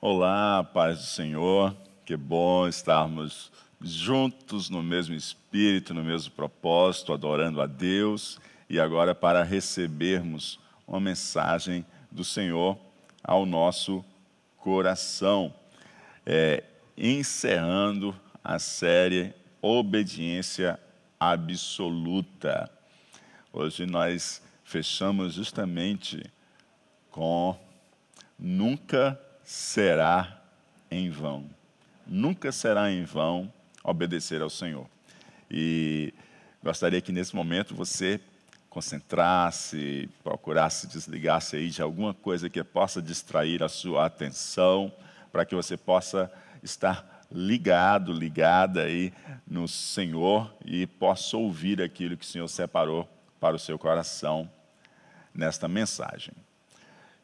Olá, paz do Senhor. Que bom estarmos juntos no mesmo espírito, no mesmo propósito, adorando a Deus e agora para recebermos uma mensagem do Senhor ao nosso coração. É, encerrando a série Obediência Absoluta. Hoje nós fechamos justamente com Nunca será em vão. Nunca será em vão obedecer ao Senhor. E gostaria que nesse momento você concentrasse, procurasse desligar-se aí de alguma coisa que possa distrair a sua atenção, para que você possa estar ligado, ligada aí no Senhor e possa ouvir aquilo que o Senhor separou para o seu coração nesta mensagem.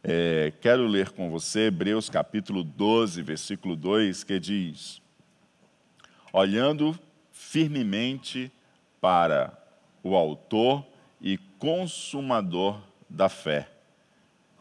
É, quero ler com você Hebreus capítulo 12, versículo 2, que diz: Olhando firmemente para o Autor e Consumador da fé,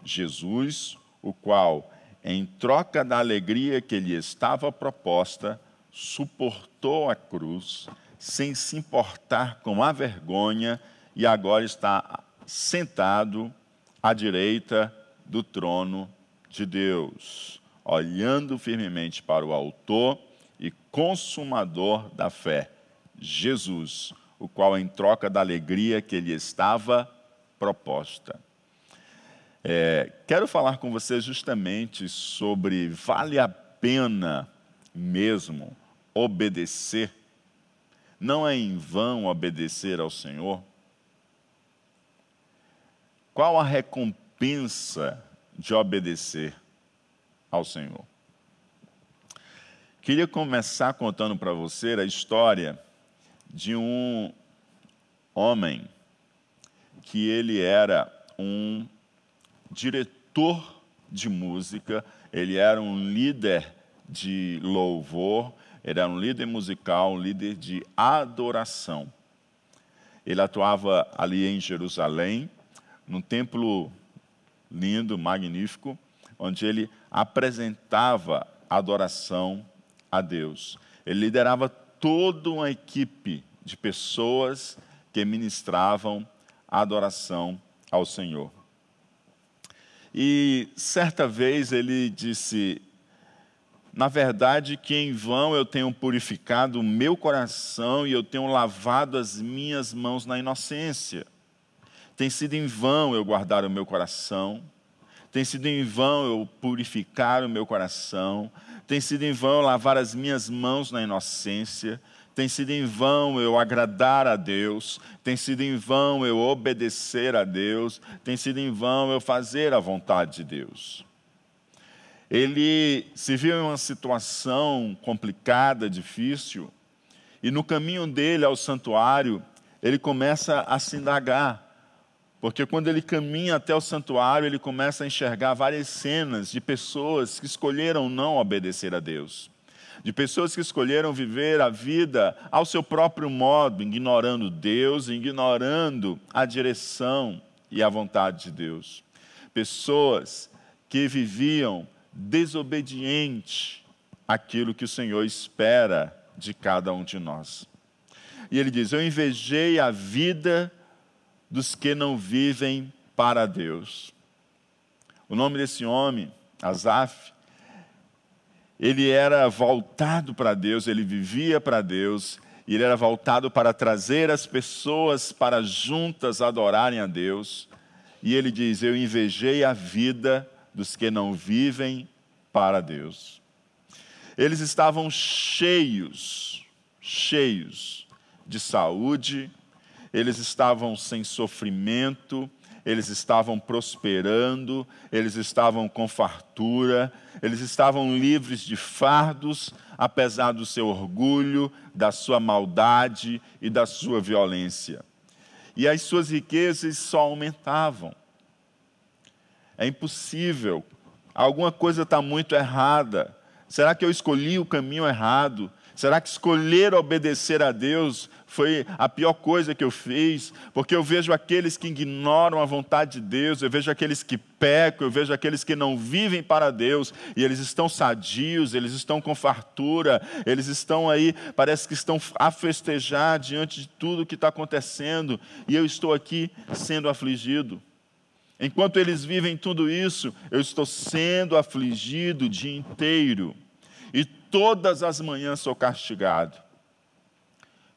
Jesus, o qual, em troca da alegria que lhe estava proposta, suportou a cruz, sem se importar com a vergonha, e agora está sentado à direita do trono de Deus, olhando firmemente para o Autor e Consumador da fé, Jesus, o qual, em troca da alegria que lhe estava proposta. É, quero falar com você justamente sobre vale a pena mesmo obedecer? Não é em vão obedecer ao Senhor? Qual a recompensa? Recompensa de obedecer ao Senhor. Queria começar contando para você a história de um homem que ele era um diretor de música, ele era um líder de louvor, ele era um líder musical, um líder de adoração. Ele atuava ali em Jerusalém, no templo lindo, magnífico, onde ele apresentava adoração a Deus. Ele liderava toda uma equipe de pessoas que ministravam adoração ao Senhor. E certa vez ele disse: Na verdade, que em vão eu tenho purificado o meu coração e eu tenho lavado as minhas mãos na inocência. Tem sido em vão eu guardar o meu coração, tem sido em vão eu purificar o meu coração, tem sido em vão eu lavar as minhas mãos na inocência, tem sido em vão eu agradar a Deus, tem sido em vão eu obedecer a Deus, tem sido em vão eu fazer a vontade de Deus. Ele se viu em uma situação complicada, difícil, e no caminho dele ao santuário, ele começa a se indagar: porque quando ele caminha até o santuário, ele começa a enxergar várias cenas de pessoas que escolheram não obedecer a Deus. De pessoas que escolheram viver a vida ao seu próprio modo, ignorando Deus, ignorando a direção e a vontade de Deus. Pessoas que viviam desobediente àquilo que o Senhor espera de cada um de nós. E ele diz: Eu invejei a vida dos que não vivem para Deus. O nome desse homem, Asaf, ele era voltado para Deus, ele vivia para Deus, e ele era voltado para trazer as pessoas para juntas adorarem a Deus. E ele diz: Eu invejei a vida dos que não vivem para Deus. Eles estavam cheios, cheios de saúde, eles estavam sem sofrimento, eles estavam prosperando, eles estavam com fartura, eles estavam livres de fardos, apesar do seu orgulho, da sua maldade e da sua violência. E as suas riquezas só aumentavam. É impossível, alguma coisa está muito errada. Será que eu escolhi o caminho errado? Será que escolher obedecer a Deus foi a pior coisa que eu fiz? Porque eu vejo aqueles que ignoram a vontade de Deus, eu vejo aqueles que pecam, eu vejo aqueles que não vivem para Deus, e eles estão sadios, eles estão com fartura, eles estão aí, parece que estão a festejar diante de tudo que está acontecendo, e eu estou aqui sendo afligido. Enquanto eles vivem tudo isso, eu estou sendo afligido o dia inteiro todas as manhãs sou castigado.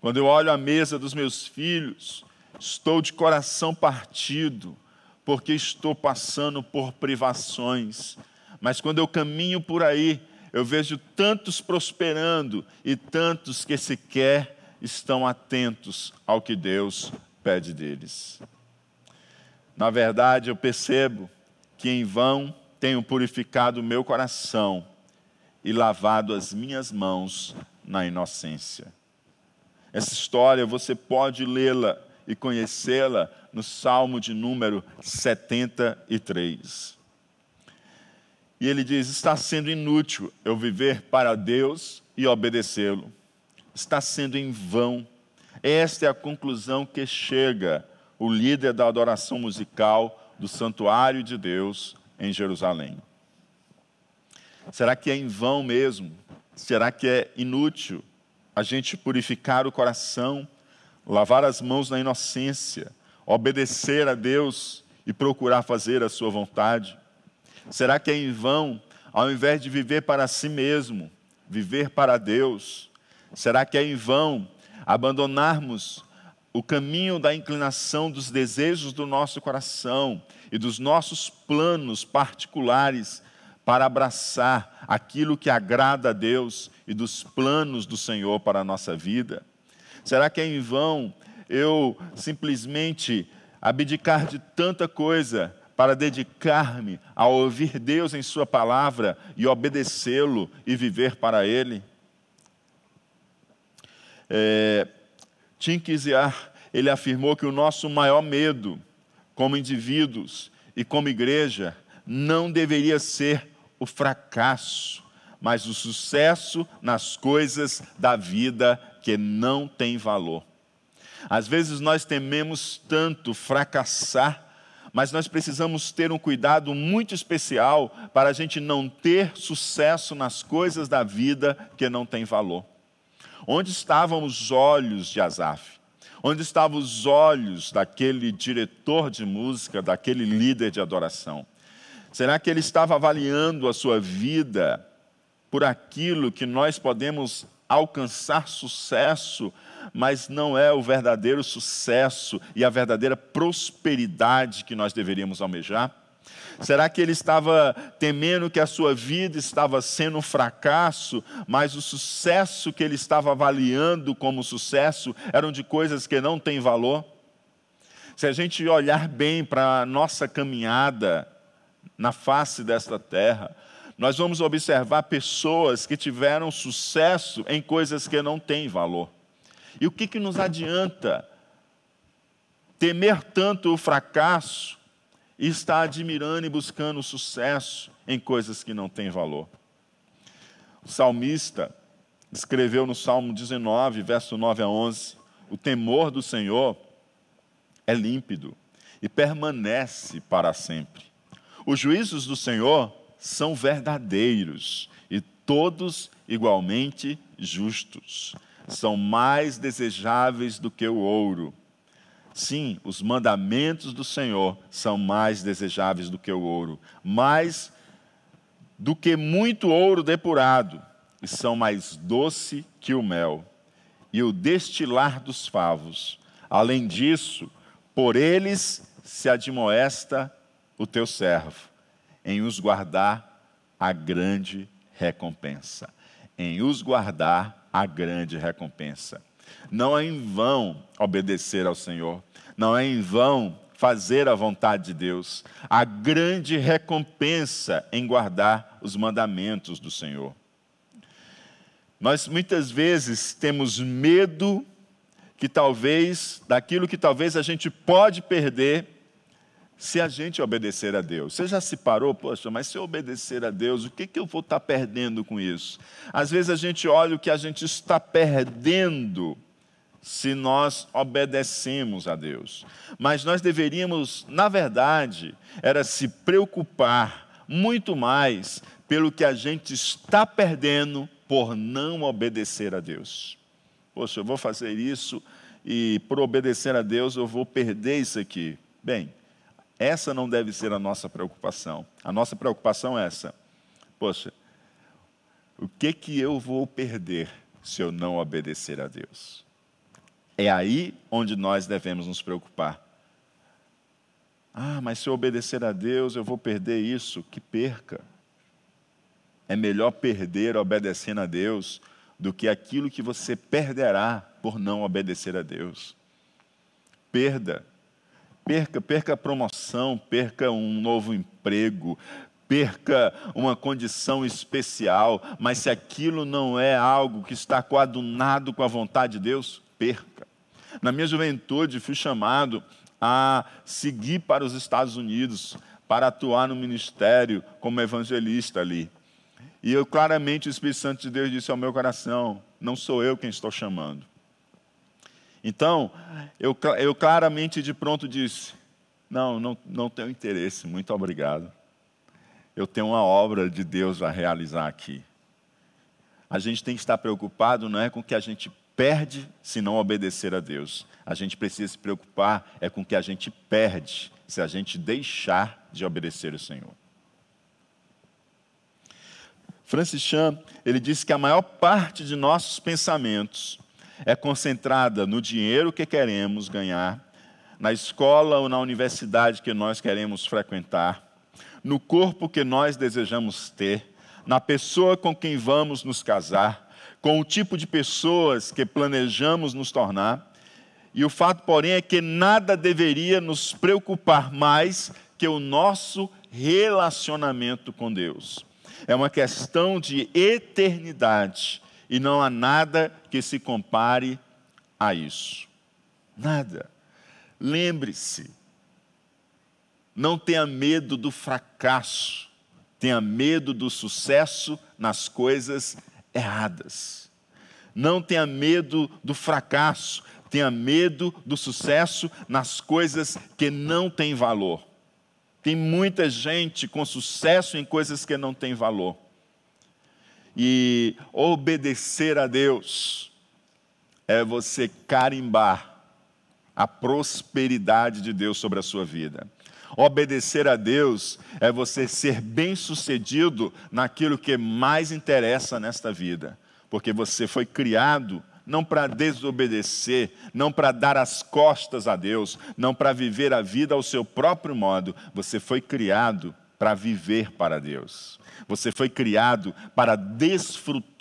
Quando eu olho a mesa dos meus filhos, estou de coração partido, porque estou passando por privações. Mas quando eu caminho por aí, eu vejo tantos prosperando e tantos que sequer estão atentos ao que Deus pede deles. Na verdade, eu percebo que em vão tenho purificado o meu coração e lavado as minhas mãos na inocência. Essa história você pode lê-la e conhecê-la no Salmo de número 73. E ele diz: Está sendo inútil eu viver para Deus e obedecê-lo. Está sendo em vão. Esta é a conclusão que chega o líder da adoração musical do santuário de Deus em Jerusalém. Será que é em vão mesmo? Será que é inútil a gente purificar o coração, lavar as mãos na inocência, obedecer a Deus e procurar fazer a sua vontade? Será que é em vão, ao invés de viver para si mesmo, viver para Deus? Será que é em vão abandonarmos o caminho da inclinação dos desejos do nosso coração e dos nossos planos particulares para abraçar aquilo que agrada a Deus e dos planos do Senhor para a nossa vida? Será que é em vão eu simplesmente abdicar de tanta coisa para dedicar-me a ouvir Deus em Sua palavra e obedecê-lo e viver para Ele? É, Tim Kiziar, ele afirmou que o nosso maior medo, como indivíduos e como igreja, não deveria ser o fracasso, mas o sucesso nas coisas da vida que não tem valor. Às vezes nós tememos tanto fracassar, mas nós precisamos ter um cuidado muito especial para a gente não ter sucesso nas coisas da vida que não tem valor. Onde estavam os olhos de Asaf? Onde estavam os olhos daquele diretor de música, daquele líder de adoração? Será que ele estava avaliando a sua vida por aquilo que nós podemos alcançar sucesso, mas não é o verdadeiro sucesso e a verdadeira prosperidade que nós deveríamos almejar? Será que ele estava temendo que a sua vida estava sendo um fracasso, mas o sucesso que ele estava avaliando como sucesso eram de coisas que não têm valor? Se a gente olhar bem para a nossa caminhada, na face desta terra, nós vamos observar pessoas que tiveram sucesso em coisas que não têm valor. E o que, que nos adianta temer tanto o fracasso e estar admirando e buscando sucesso em coisas que não têm valor? O salmista escreveu no Salmo 19, verso 9 a 11: O temor do Senhor é límpido e permanece para sempre. Os juízos do Senhor são verdadeiros e todos igualmente justos. São mais desejáveis do que o ouro. Sim, os mandamentos do Senhor são mais desejáveis do que o ouro, mais do que muito ouro depurado, e são mais doce que o mel e o destilar dos favos. Além disso, por eles se admoesta o teu servo, em os guardar a grande recompensa. Em os guardar a grande recompensa. Não é em vão obedecer ao Senhor, não é em vão fazer a vontade de Deus. A grande recompensa em guardar os mandamentos do Senhor. Nós muitas vezes temos medo que talvez, daquilo que talvez a gente pode perder se a gente obedecer a Deus. Você já se parou, poxa, mas se eu obedecer a Deus, o que, que eu vou estar perdendo com isso? Às vezes a gente olha o que a gente está perdendo se nós obedecemos a Deus. Mas nós deveríamos, na verdade, era se preocupar muito mais pelo que a gente está perdendo por não obedecer a Deus. Poxa, eu vou fazer isso e por obedecer a Deus eu vou perder isso aqui. Bem, essa não deve ser a nossa preocupação. A nossa preocupação é essa. Poxa, o que que eu vou perder se eu não obedecer a Deus? É aí onde nós devemos nos preocupar. Ah, mas se eu obedecer a Deus, eu vou perder isso. Que perca. É melhor perder obedecendo a Deus do que aquilo que você perderá por não obedecer a Deus. Perda perca, perca a promoção, perca um novo emprego, perca uma condição especial, mas se aquilo não é algo que está coadunado com a vontade de Deus, perca. Na minha juventude, fui chamado a seguir para os Estados Unidos, para atuar no ministério como evangelista ali. E eu claramente, o Espírito Santo de Deus disse ao meu coração: não sou eu quem estou chamando. Então, eu, eu claramente de pronto disse: não, não, não tenho interesse, muito obrigado. Eu tenho uma obra de Deus a realizar aqui. A gente tem que estar preocupado não é com o que a gente perde se não obedecer a Deus. A gente precisa se preocupar é com o que a gente perde se a gente deixar de obedecer o Senhor. Francis Chan, ele disse que a maior parte de nossos pensamentos é concentrada no dinheiro que queremos ganhar, na escola ou na universidade que nós queremos frequentar, no corpo que nós desejamos ter, na pessoa com quem vamos nos casar, com o tipo de pessoas que planejamos nos tornar. E o fato, porém, é que nada deveria nos preocupar mais que o nosso relacionamento com Deus. É uma questão de eternidade e não há nada que se compare a isso. Nada. Lembre-se, não tenha medo do fracasso, tenha medo do sucesso nas coisas erradas. Não tenha medo do fracasso, tenha medo do sucesso nas coisas que não têm valor. Tem muita gente com sucesso em coisas que não têm valor e obedecer a Deus é você carimbar a prosperidade de Deus sobre a sua vida. Obedecer a Deus é você ser bem-sucedido naquilo que mais interessa nesta vida, porque você foi criado não para desobedecer, não para dar as costas a Deus, não para viver a vida ao seu próprio modo, você foi criado para viver para Deus. Você foi criado para desfrutar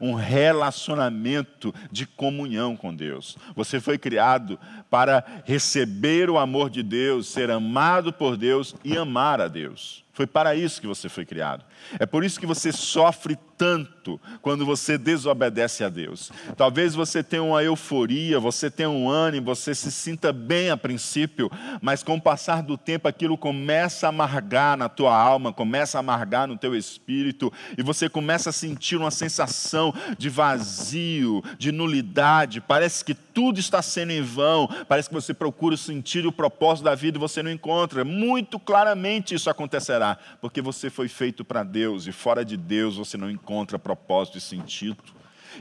um relacionamento de comunhão com Deus. Você foi criado para receber o amor de Deus, ser amado por Deus e amar a Deus. Foi para isso que você foi criado. É por isso que você sofre tanto quando você desobedece a Deus. Talvez você tenha uma euforia, você tenha um ânimo, você se sinta bem a princípio, mas com o passar do tempo aquilo começa a amargar na tua alma, começa a amargar no teu espírito, e você começa a sentir uma sensação de vazio, de nulidade. Parece que tudo está sendo em vão, parece que você procura o sentido e o propósito da vida e você não encontra. Muito claramente isso acontecerá, porque você foi feito para Deus e fora de Deus você não encontra propósito e sentido.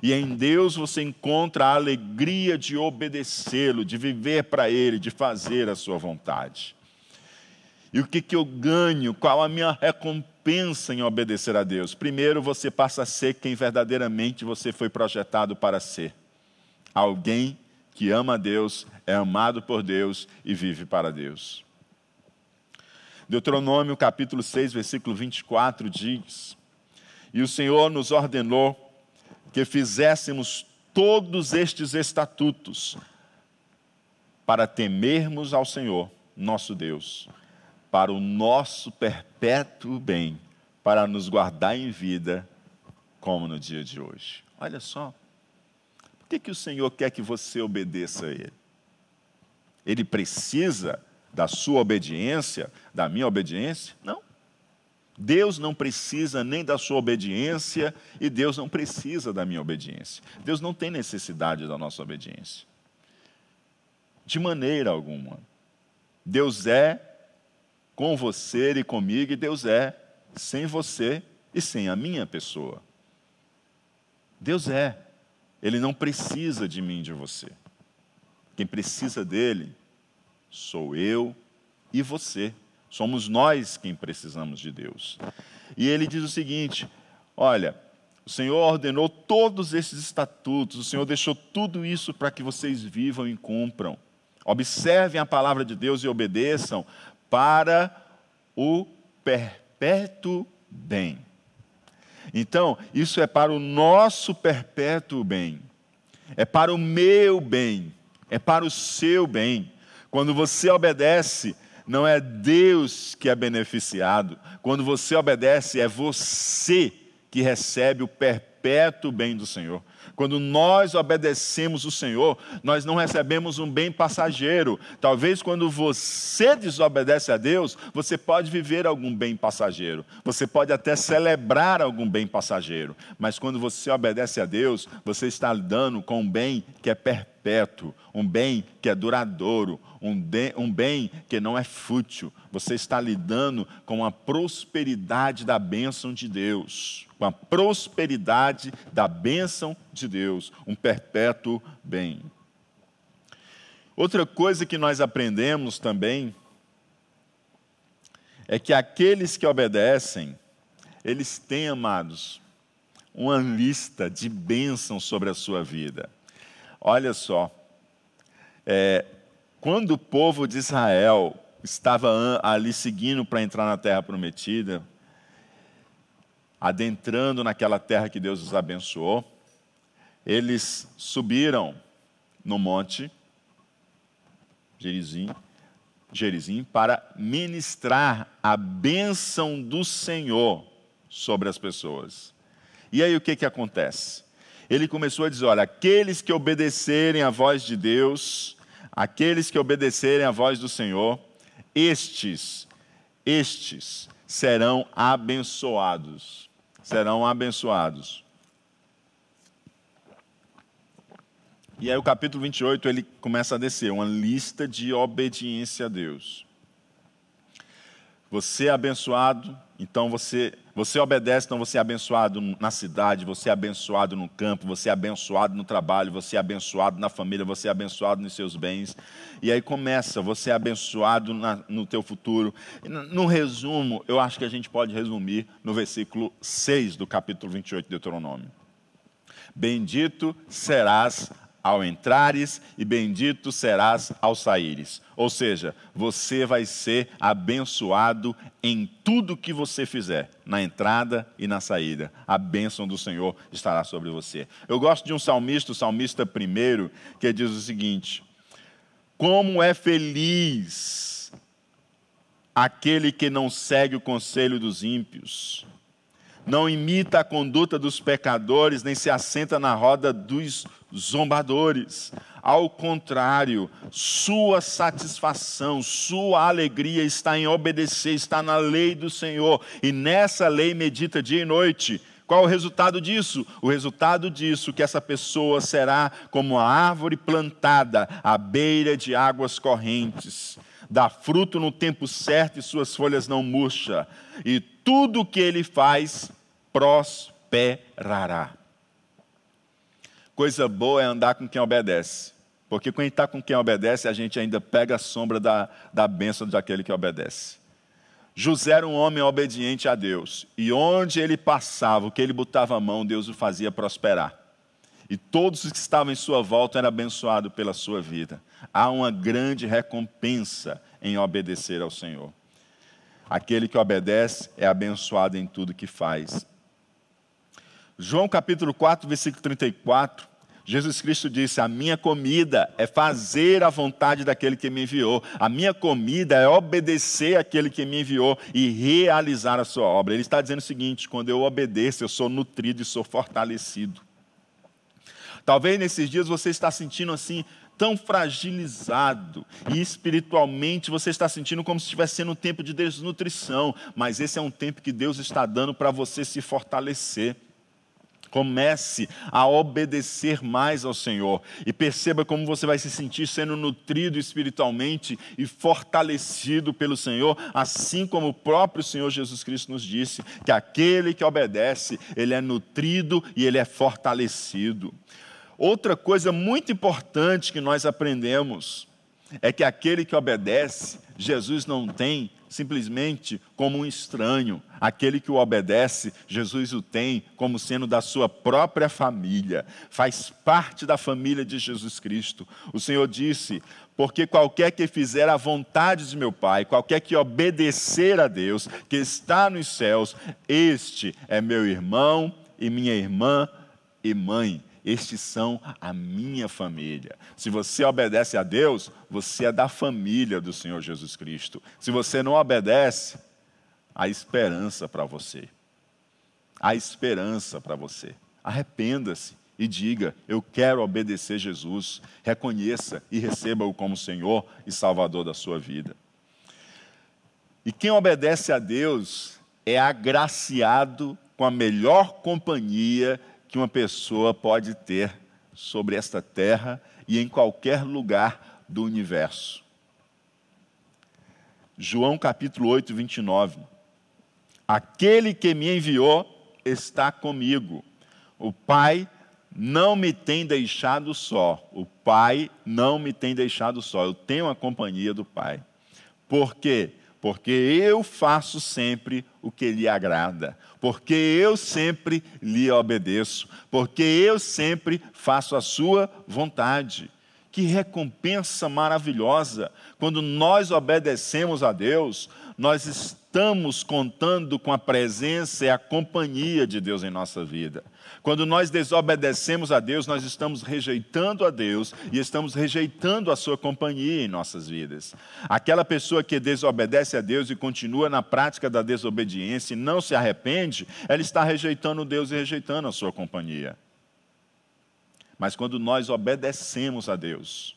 E em Deus você encontra a alegria de obedecê-lo, de viver para Ele, de fazer a sua vontade. E o que, que eu ganho? Qual a minha recompensa em obedecer a Deus? Primeiro, você passa a ser quem verdadeiramente você foi projetado para ser. Alguém que ama a Deus, é amado por Deus e vive para Deus. Deuteronômio capítulo 6, versículo 24 diz: E o Senhor nos ordenou que fizéssemos todos estes estatutos para temermos ao Senhor, nosso Deus, para o nosso perpétuo bem, para nos guardar em vida, como no dia de hoje. Olha só, por que, que o Senhor quer que você obedeça a Ele? Ele precisa da sua obediência, da minha obediência? Não. Deus não precisa nem da sua obediência e Deus não precisa da minha obediência. Deus não tem necessidade da nossa obediência. De maneira alguma. Deus é com você e comigo, e Deus é sem você e sem a minha pessoa. Deus é. Ele não precisa de mim, de você. Quem precisa dele sou eu e você. Somos nós quem precisamos de Deus. E ele diz o seguinte: olha, o Senhor ordenou todos esses estatutos, o Senhor deixou tudo isso para que vocês vivam e cumpram. Observem a palavra de Deus e obedeçam para o perpétuo bem. Então, isso é para o nosso perpétuo bem, é para o meu bem, é para o seu bem. Quando você obedece, não é Deus que é beneficiado. Quando você obedece, é você que recebe o perpétuo bem do Senhor. Quando nós obedecemos o Senhor, nós não recebemos um bem passageiro. Talvez quando você desobedece a Deus, você pode viver algum bem passageiro. Você pode até celebrar algum bem passageiro. Mas quando você obedece a Deus, você está lidando com um bem que é perpétuo, um bem que é duradouro, um, de, um bem que não é fútil. Você está lidando com a prosperidade da bênção de Deus com a prosperidade da bênção de Deus, um perpétuo bem. Outra coisa que nós aprendemos também é que aqueles que obedecem, eles têm, amados, uma lista de bênçãos sobre a sua vida. Olha só, é, quando o povo de Israel estava ali seguindo para entrar na terra prometida, adentrando naquela terra que Deus os abençoou, eles subiram no monte Gerizim, Gerizim para ministrar a bênção do Senhor sobre as pessoas. E aí o que, que acontece? Ele começou a dizer: olha, aqueles que obedecerem à voz de Deus, aqueles que obedecerem à voz do Senhor, estes, estes serão abençoados serão abençoados. E aí o capítulo 28 ele começa a descer, uma lista de obediência a Deus. Você é abençoado, então você, você obedece, então você é abençoado na cidade, você é abençoado no campo, você é abençoado no trabalho, você é abençoado na família, você é abençoado nos seus bens. E aí começa, você é abençoado na, no teu futuro. No resumo, eu acho que a gente pode resumir no versículo 6 do capítulo 28 de Deuteronômio. Bendito serás ao entrares e bendito serás ao saíres. Ou seja, você vai ser abençoado em tudo que você fizer, na entrada e na saída. A bênção do Senhor estará sobre você. Eu gosto de um salmista, o salmista primeiro, que diz o seguinte: Como é feliz aquele que não segue o conselho dos ímpios não imita a conduta dos pecadores, nem se assenta na roda dos zombadores. Ao contrário, sua satisfação, sua alegria está em obedecer, está na lei do Senhor, e nessa lei medita dia e noite. Qual o resultado disso? O resultado disso que essa pessoa será como a árvore plantada à beira de águas correntes, dá fruto no tempo certo e suas folhas não murcha, e tudo o que ele faz prosperará. Coisa boa é andar com quem obedece. Porque quando está com quem obedece, a gente ainda pega a sombra da, da bênção daquele que obedece. José era um homem obediente a Deus. E onde ele passava, o que ele botava a mão, Deus o fazia prosperar. E todos os que estavam em sua volta eram abençoados pela sua vida. Há uma grande recompensa em obedecer ao Senhor. Aquele que obedece é abençoado em tudo que faz. João capítulo 4, versículo 34, Jesus Cristo disse: A minha comida é fazer a vontade daquele que me enviou, a minha comida é obedecer aquele que me enviou e realizar a sua obra. Ele está dizendo o seguinte: quando eu obedeço, eu sou nutrido e sou fortalecido. Talvez nesses dias você está sentindo assim, tão fragilizado e espiritualmente você está sentindo como se estivesse sendo um tempo de desnutrição, mas esse é um tempo que Deus está dando para você se fortalecer. Comece a obedecer mais ao Senhor e perceba como você vai se sentir sendo nutrido espiritualmente e fortalecido pelo Senhor, assim como o próprio Senhor Jesus Cristo nos disse, que aquele que obedece, ele é nutrido e ele é fortalecido. Outra coisa muito importante que nós aprendemos é que aquele que obedece, Jesus não tem simplesmente como um estranho. Aquele que o obedece, Jesus o tem como sendo da sua própria família, faz parte da família de Jesus Cristo. O Senhor disse: Porque qualquer que fizer a vontade de meu Pai, qualquer que obedecer a Deus, que está nos céus, este é meu irmão e minha irmã e mãe estes são a minha família. Se você obedece a Deus, você é da família do Senhor Jesus Cristo. Se você não obedece, há esperança para você. Há esperança para você. Arrependa-se e diga: Eu quero obedecer Jesus. Reconheça e receba-o como Senhor e Salvador da sua vida. E quem obedece a Deus é agraciado com a melhor companhia que uma pessoa pode ter sobre esta terra e em qualquer lugar do universo. João capítulo 8, 29. Aquele que me enviou está comigo. O Pai não me tem deixado só. O Pai não me tem deixado só. Eu tenho a companhia do Pai. Por quê? Porque eu faço sempre o que lhe agrada, porque eu sempre lhe obedeço, porque eu sempre faço a sua vontade. Que recompensa maravilhosa! Quando nós obedecemos a Deus, nós estamos contando com a presença e a companhia de Deus em nossa vida. Quando nós desobedecemos a Deus, nós estamos rejeitando a Deus e estamos rejeitando a sua companhia em nossas vidas. Aquela pessoa que desobedece a Deus e continua na prática da desobediência e não se arrepende, ela está rejeitando Deus e rejeitando a sua companhia. Mas quando nós obedecemos a Deus,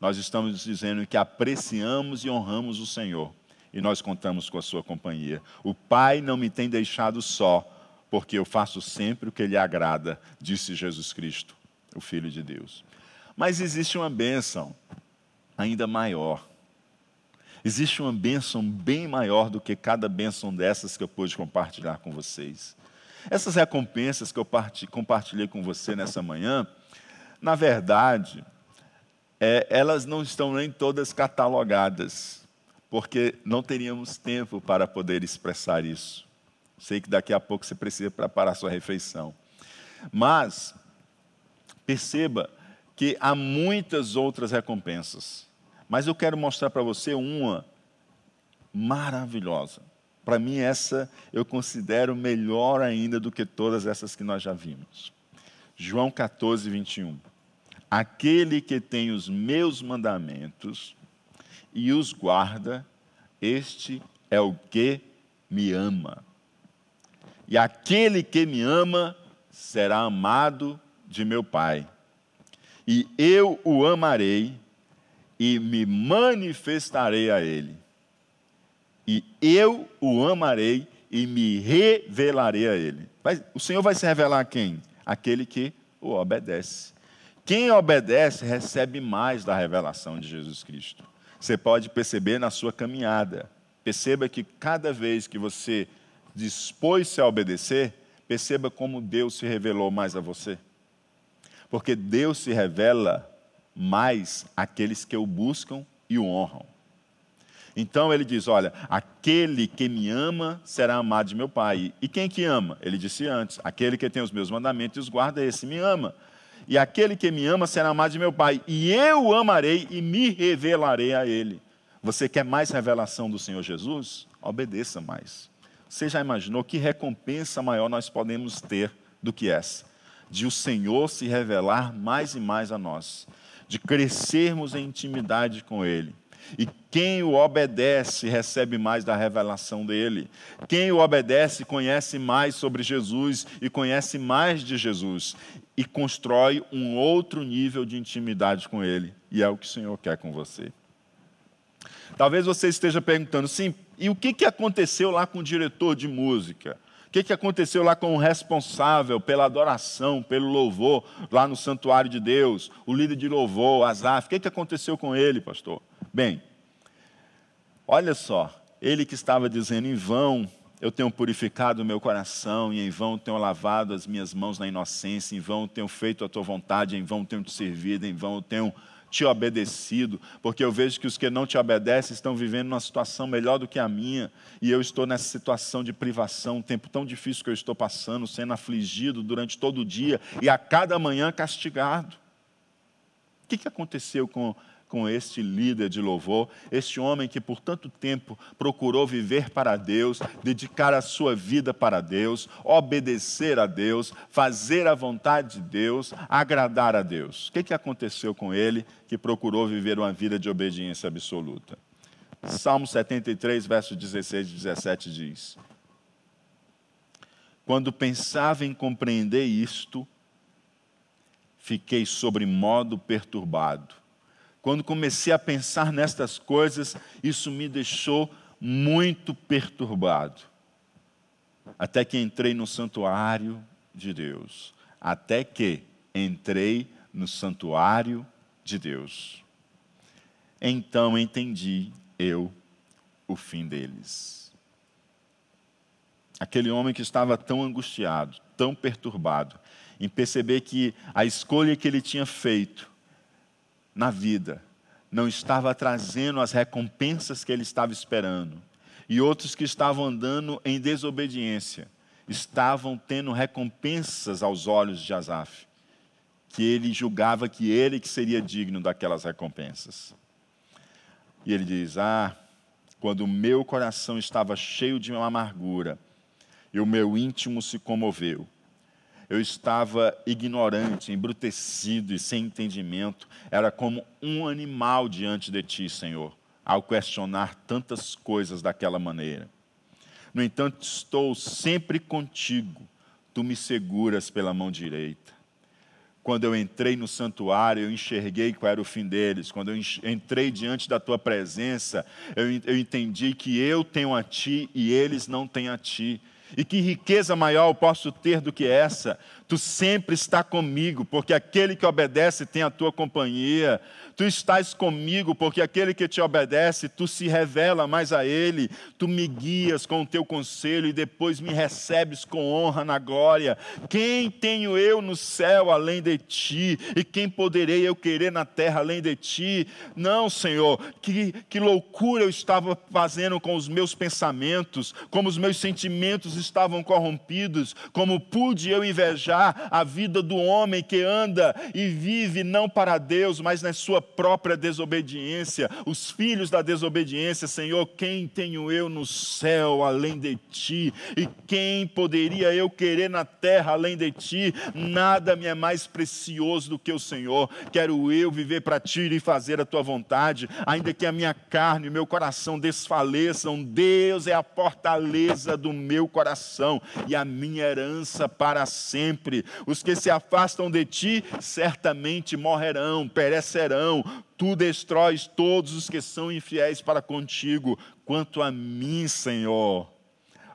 nós estamos dizendo que apreciamos e honramos o Senhor e nós contamos com a sua companhia. O Pai não me tem deixado só, porque eu faço sempre o que lhe agrada, disse Jesus Cristo, o Filho de Deus. Mas existe uma bênção ainda maior. Existe uma bênção bem maior do que cada bênção dessas que eu pude compartilhar com vocês. Essas recompensas que eu compartilhei com você nessa manhã, na verdade, é, elas não estão nem todas catalogadas, porque não teríamos tempo para poder expressar isso. Sei que daqui a pouco você precisa preparar sua refeição. Mas, perceba que há muitas outras recompensas. Mas eu quero mostrar para você uma maravilhosa. Para mim, essa eu considero melhor ainda do que todas essas que nós já vimos. João 14, 21. Aquele que tem os meus mandamentos e os guarda, este é o que me ama. E aquele que me ama será amado de meu Pai. E eu o amarei e me manifestarei a ele. E eu o amarei e me revelarei a ele. o Senhor vai se revelar a quem? Aquele que o obedece. Quem obedece recebe mais da revelação de Jesus Cristo. Você pode perceber na sua caminhada. Perceba que cada vez que você dispôs-se a obedecer, perceba como Deus se revelou mais a você. Porque Deus se revela mais àqueles que o buscam e o honram. Então ele diz: Olha, aquele que me ama será amado de meu Pai. E quem que ama? Ele disse antes: Aquele que tem os meus mandamentos e os guarda, esse me ama. E aquele que me ama será amado de meu Pai. E eu o amarei e me revelarei a ele. Você quer mais revelação do Senhor Jesus? Obedeça mais. Você já imaginou que recompensa maior nós podemos ter do que essa? De o Senhor se revelar mais e mais a nós, de crescermos em intimidade com Ele. E quem o obedece recebe mais da revelação dele. Quem o obedece conhece mais sobre Jesus e conhece mais de Jesus e constrói um outro nível de intimidade com ele. E é o que o Senhor quer com você. Talvez você esteja perguntando, sim, e o que, que aconteceu lá com o diretor de música? O que, que aconteceu lá com o responsável pela adoração, pelo louvor, lá no santuário de Deus, o líder de louvor, Azaf? O que, que aconteceu com ele, pastor? Bem, olha só, ele que estava dizendo em vão eu tenho purificado o meu coração, e em vão tenho lavado as minhas mãos na inocência, em vão tenho feito a tua vontade, em vão tenho te servido, em vão tenho te obedecido, porque eu vejo que os que não te obedecem estão vivendo uma situação melhor do que a minha, e eu estou nessa situação de privação, um tempo tão difícil que eu estou passando, sendo afligido durante todo o dia e a cada manhã castigado. O que aconteceu com com este líder de louvor, este homem que por tanto tempo procurou viver para Deus, dedicar a sua vida para Deus, obedecer a Deus, fazer a vontade de Deus, agradar a Deus. O que, que aconteceu com ele que procurou viver uma vida de obediência absoluta? Salmo 73, versos 16 e 17 diz: Quando pensava em compreender isto, fiquei sobre modo perturbado quando comecei a pensar nestas coisas, isso me deixou muito perturbado. Até que entrei no santuário de Deus. Até que entrei no santuário de Deus. Então entendi eu o fim deles. Aquele homem que estava tão angustiado, tão perturbado, em perceber que a escolha que ele tinha feito na vida não estava trazendo as recompensas que ele estava esperando. E outros que estavam andando em desobediência estavam tendo recompensas aos olhos de Asaf, que ele julgava que ele que seria digno daquelas recompensas. E ele diz: Ah, quando o meu coração estava cheio de amargura e o meu íntimo se comoveu, eu estava ignorante, embrutecido e sem entendimento. Era como um animal diante de ti, Senhor, ao questionar tantas coisas daquela maneira. No entanto, estou sempre contigo, tu me seguras pela mão direita. Quando eu entrei no santuário, eu enxerguei qual era o fim deles. Quando eu entrei diante da tua presença, eu, entendi que eu tenho a ti e eles não têm a ti. E que riqueza maior eu posso ter do que essa? Tu sempre está comigo, porque aquele que obedece tem a tua companhia. Tu estás comigo, porque aquele que te obedece, tu se revela mais a ele. Tu me guias com o teu conselho e depois me recebes com honra na glória. Quem tenho eu no céu além de ti? E quem poderei eu querer na terra além de ti? Não, Senhor, que, que loucura eu estava fazendo com os meus pensamentos, como os meus sentimentos estavam corrompidos, como pude eu invejar a vida do homem que anda e vive não para Deus, mas na sua própria desobediência, os filhos da desobediência, Senhor, quem tenho eu no céu além de ti? E quem poderia eu querer na terra além de ti? Nada me é mais precioso do que o Senhor. Quero eu viver para ti e fazer a tua vontade, ainda que a minha carne e meu coração desfaleçam. Deus é a fortaleza do meu coração e a minha herança para sempre. Os que se afastam de ti certamente morrerão, perecerão tu destróis todos os que são infiéis para contigo. Quanto a mim, Senhor,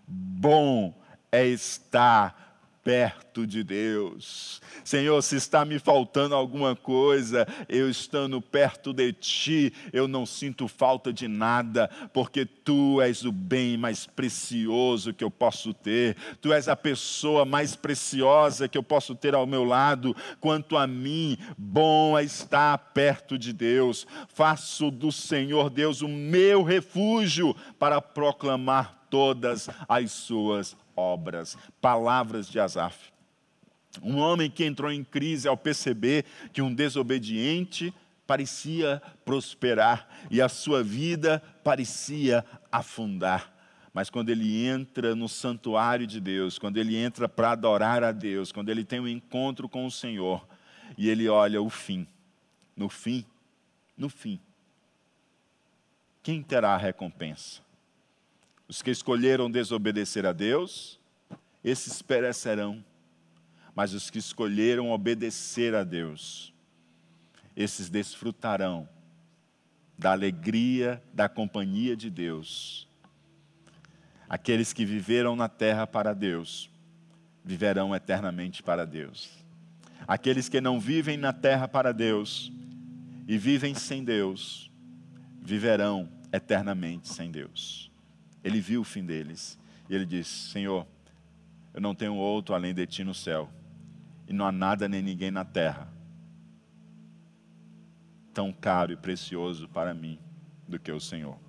bom é estar perto de Deus. Senhor, se está me faltando alguma coisa, eu estando perto de Ti, eu não sinto falta de nada, porque Tu és o bem mais precioso que eu posso ter, Tu és a pessoa mais preciosa que eu posso ter ao meu lado. Quanto a mim, bom é estar perto de Deus. Faço do Senhor Deus o meu refúgio para proclamar todas as suas obras. Palavras de Asaf. Um homem que entrou em crise ao perceber que um desobediente parecia prosperar e a sua vida parecia afundar. Mas quando ele entra no santuário de Deus, quando ele entra para adorar a Deus, quando ele tem um encontro com o Senhor, e ele olha o fim, no fim, no fim, quem terá a recompensa? Os que escolheram desobedecer a Deus, esses perecerão. Mas os que escolheram obedecer a Deus, esses desfrutarão da alegria da companhia de Deus. Aqueles que viveram na terra para Deus, viverão eternamente para Deus. Aqueles que não vivem na terra para Deus e vivem sem Deus, viverão eternamente sem Deus. Ele viu o fim deles e ele disse: Senhor, eu não tenho outro além de ti no céu, e não há nada nem ninguém na terra tão caro e precioso para mim do que o Senhor.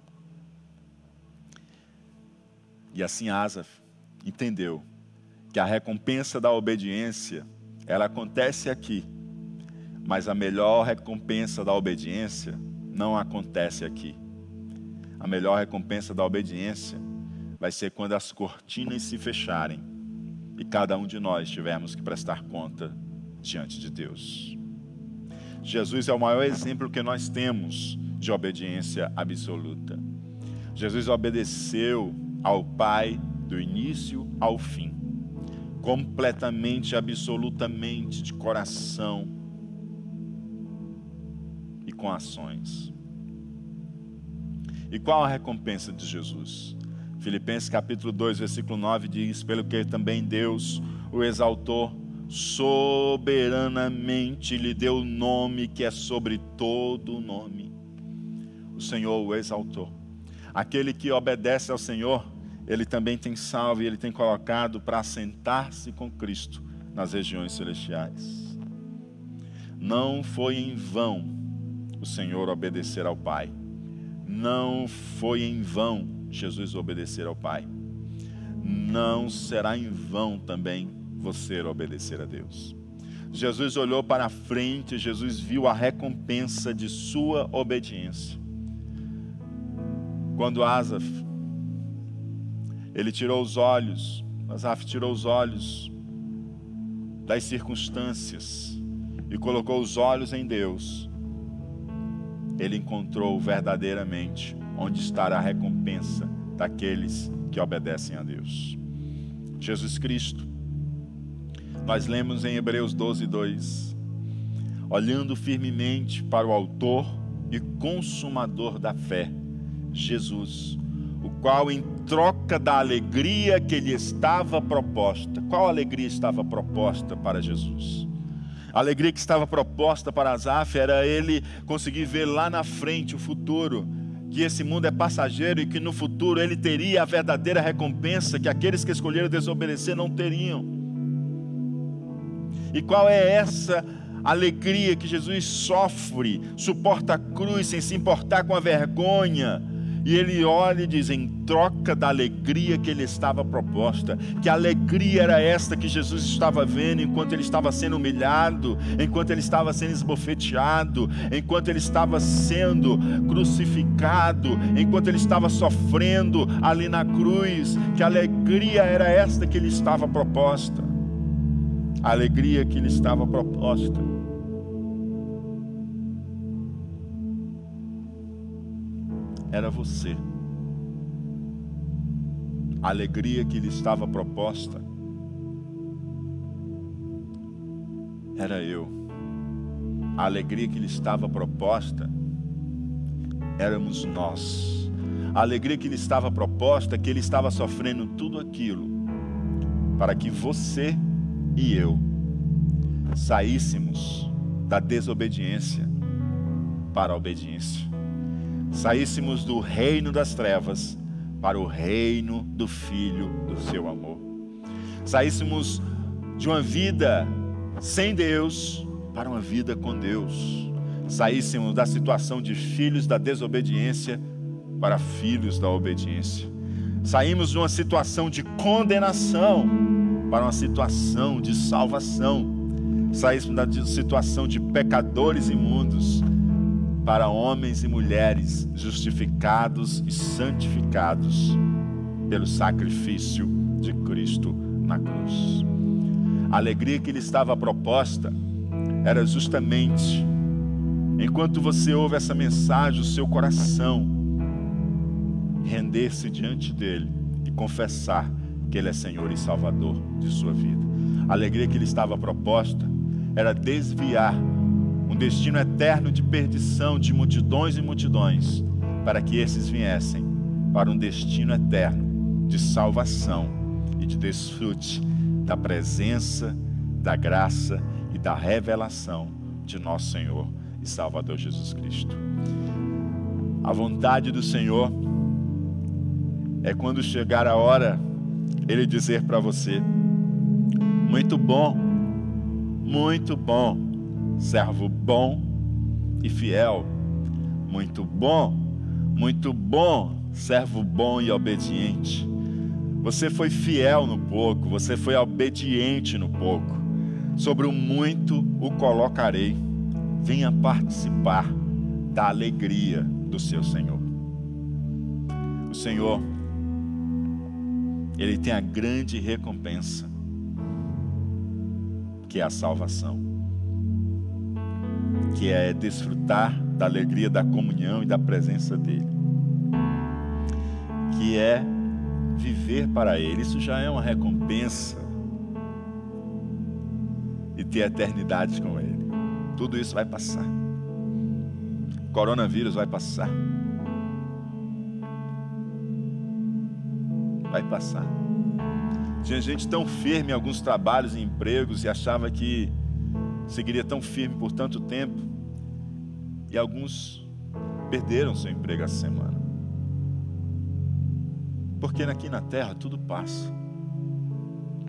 E assim Asaf entendeu que a recompensa da obediência, ela acontece aqui, mas a melhor recompensa da obediência não acontece aqui. A melhor recompensa da obediência vai ser quando as cortinas se fecharem e cada um de nós tivermos que prestar conta diante de Deus. Jesus é o maior exemplo que nós temos de obediência absoluta. Jesus obedeceu ao Pai do início ao fim, completamente, absolutamente, de coração e com ações. E qual a recompensa de Jesus? Filipenses capítulo 2, versículo 9 diz: Pelo que também Deus o exaltou soberanamente lhe deu o nome que é sobre todo o nome. O Senhor o exaltou. Aquele que obedece ao Senhor, ele também tem salvo e ele tem colocado para assentar-se com Cristo nas regiões celestiais. Não foi em vão o Senhor obedecer ao Pai. Não foi em vão Jesus obedecer ao Pai. Não será em vão também você obedecer a Deus. Jesus olhou para frente, Jesus viu a recompensa de sua obediência. Quando Asaf, ele tirou os olhos, Asaf tirou os olhos das circunstâncias e colocou os olhos em Deus, ele encontrou verdadeiramente onde está a recompensa daqueles que obedecem a Deus. Jesus Cristo, nós lemos em Hebreus 12, 2: olhando firmemente para o Autor e Consumador da fé, Jesus, o qual, em troca da alegria que lhe estava proposta, qual alegria estava proposta para Jesus? A alegria que estava proposta para Asaf era ele conseguir ver lá na frente o futuro, que esse mundo é passageiro e que no futuro ele teria a verdadeira recompensa que aqueles que escolheram desobedecer não teriam. E qual é essa alegria que Jesus sofre, suporta a cruz sem se importar com a vergonha? E ele olha e diz: em troca da alegria que ele estava proposta, que alegria era esta que Jesus estava vendo enquanto ele estava sendo humilhado, enquanto ele estava sendo esbofeteado, enquanto ele estava sendo crucificado, enquanto ele estava sofrendo ali na cruz, que alegria era esta que lhe estava proposta a alegria que lhe estava proposta. Era você. A alegria que lhe estava proposta era eu. A alegria que lhe estava proposta éramos nós. A alegria que lhe estava proposta é que ele estava sofrendo tudo aquilo para que você e eu saíssemos da desobediência para a obediência, saíssemos do reino das trevas para o reino do Filho do seu amor, saíssemos de uma vida sem Deus para uma vida com Deus, saíssemos da situação de filhos da desobediência para filhos da obediência, saímos de uma situação de condenação para uma situação de salvação. Saíssemos da situação de pecadores imundos para homens e mulheres justificados e santificados pelo sacrifício de Cristo na cruz. A alegria que lhe estava proposta era justamente, enquanto você ouve essa mensagem, o seu coração render-se diante dele e confessar que ele é Senhor e Salvador de sua vida. A alegria que lhe estava proposta era desviar um destino eterno de perdição de multidões e multidões, para que esses viessem para um destino eterno de salvação e de desfrute da presença, da graça e da revelação de nosso Senhor e Salvador Jesus Cristo. A vontade do Senhor é quando chegar a hora, Ele dizer para você: muito bom, muito bom, servo bom e fiel. Muito bom, muito bom, servo bom e obediente. Você foi fiel no pouco, você foi obediente no pouco. Sobre o muito o colocarei. Venha participar da alegria do seu Senhor. O Senhor, Ele tem a grande recompensa, que é a salvação, que é desfrutar da alegria da comunhão e da presença dEle, que é viver para Ele. Isso já é uma recompensa. E ter eternidade com Ele. Tudo isso vai passar. O coronavírus vai passar. Vai passar. Tinha gente tão firme em alguns trabalhos e empregos e achava que seguiria tão firme por tanto tempo. E alguns perderam seu emprego essa semana. Porque aqui na terra tudo passa.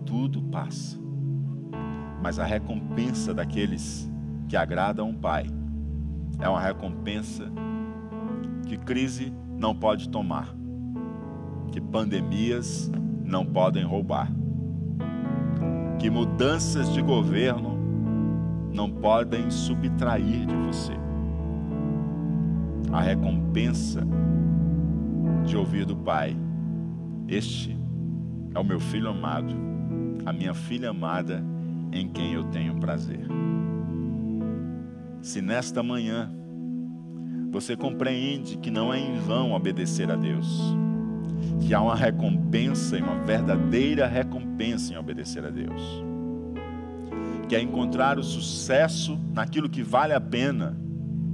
Tudo passa. Mas a recompensa daqueles que agradam um Pai é uma recompensa que crise não pode tomar, que pandemias não podem roubar, que mudanças de governo não podem subtrair de você. A recompensa de ouvir do Pai este é o meu filho amado, a minha filha amada, em quem eu tenho prazer. Se nesta manhã você compreende que não é em vão obedecer a Deus, que há uma recompensa e uma verdadeira recompensa em obedecer a Deus, que é encontrar o sucesso naquilo que vale a pena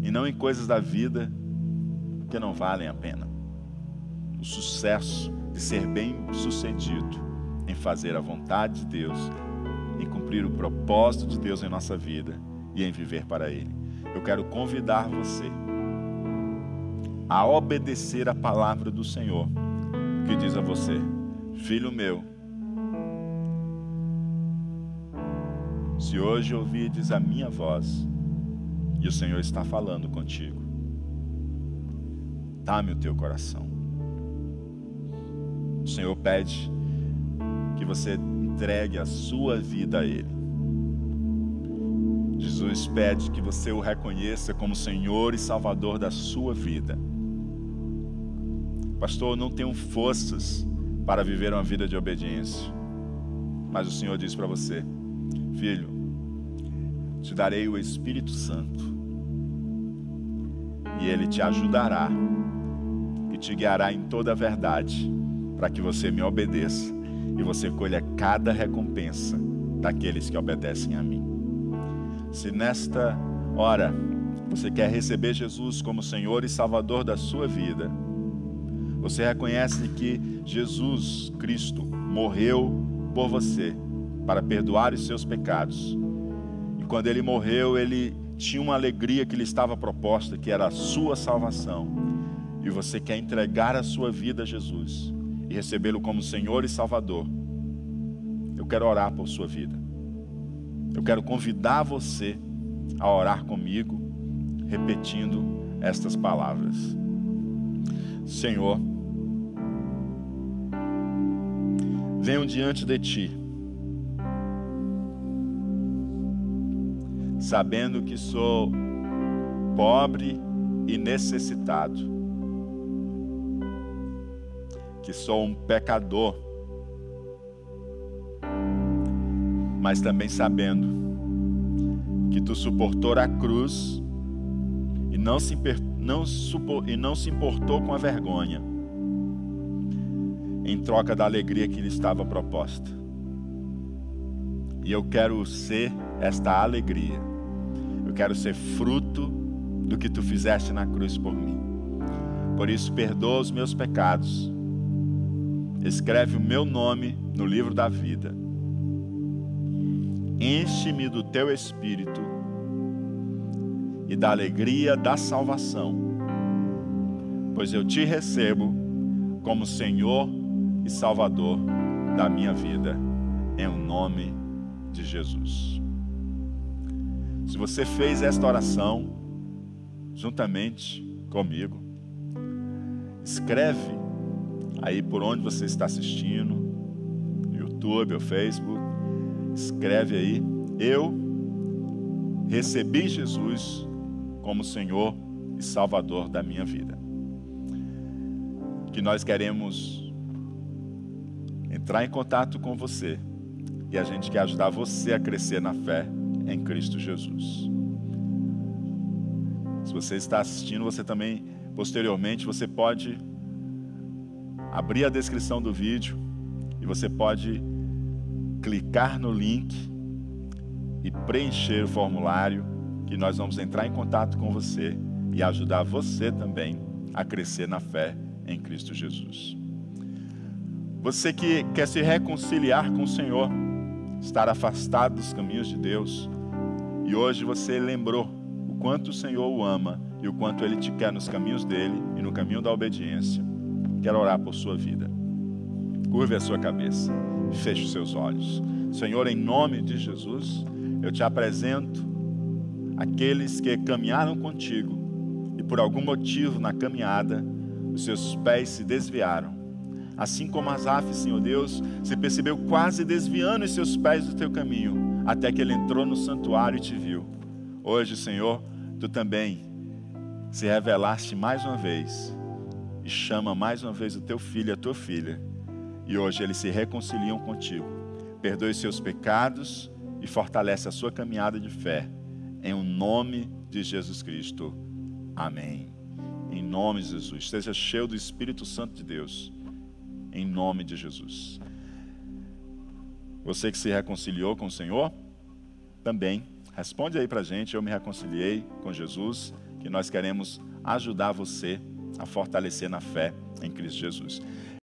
e não em coisas da vida que não valem a pena. O sucesso de ser bem-sucedido em fazer a vontade de Deus, em cumprir o propósito de Deus em nossa vida e em viver para Ele. Eu quero convidar você a obedecer a palavra do Senhor, que diz a você: Filho meu, se hoje ouvides a minha voz, e o Senhor está falando contigo, dá-me o teu coração. O Senhor pede que você entregue a sua vida a Ele. Jesus pede que você o reconheça como Senhor e Salvador da sua vida. Pastor, eu não tenho forças para viver uma vida de obediência. Mas o Senhor diz para você: Filho, te darei o Espírito Santo. E ele te ajudará e te guiará em toda a verdade para que você me obedeça e você colha cada recompensa daqueles que obedecem a mim. Se nesta hora você quer receber Jesus como Senhor e Salvador da sua vida, você reconhece que Jesus Cristo morreu por você para perdoar os seus pecados. E quando ele morreu, ele tinha uma alegria que lhe estava proposta, que era a sua salvação. E você quer entregar a sua vida a Jesus e recebê-lo como Senhor e Salvador, eu quero orar por sua vida. Eu quero convidar você a orar comigo, repetindo estas palavras: Senhor, venho diante de ti, sabendo que sou pobre e necessitado que sou um pecador, mas também sabendo que tu suportou a cruz e não se, não, e não se importou com a vergonha, em troca da alegria que lhe estava proposta. E eu quero ser esta alegria. Eu quero ser fruto do que tu fizeste na cruz por mim. Por isso, perdoa os meus pecados. Escreve o meu nome no livro da vida. Enche-me do teu espírito e da alegria da salvação, pois eu te recebo como Senhor e Salvador da minha vida, em o nome de Jesus. Se você fez esta oração juntamente comigo, escreve aí por onde você está assistindo, YouTube ou Facebook, escreve aí, eu recebi Jesus como Senhor e Salvador da minha vida. Que nós queremos entrar em contato com você e a gente quer ajudar você a crescer na fé em Cristo Jesus. Se você está assistindo, você também, posteriormente, você pode abrir a descrição do vídeo e você pode clicar no link e preencher o formulário que nós vamos entrar em contato com você e ajudar você também a crescer na fé em Cristo Jesus. Você que quer se reconciliar com o Senhor, estar afastado dos caminhos de Deus, e hoje você lembrou o quanto o Senhor o ama e o quanto ele te quer nos caminhos dele e no caminho da obediência. Quero orar por sua vida. Curve a sua cabeça, feche os seus olhos. Senhor, em nome de Jesus, eu te apresento aqueles que caminharam contigo e por algum motivo na caminhada os seus pés se desviaram. Assim como Asaf, Senhor Deus, se percebeu quase desviando os seus pés do teu caminho, até que ele entrou no santuário e te viu. Hoje, Senhor, tu também se revelaste mais uma vez e chama mais uma vez o teu filho e a tua filha. E hoje eles se reconciliam contigo. Perdoe seus pecados e fortalece a sua caminhada de fé em o nome de Jesus Cristo. Amém. Em nome de Jesus. Esteja cheio do Espírito Santo de Deus. Em nome de Jesus. Você que se reconciliou com o Senhor, também responde aí para a gente. Eu me reconciliei com Jesus, que nós queremos ajudar você a fortalecer na fé em Cristo Jesus.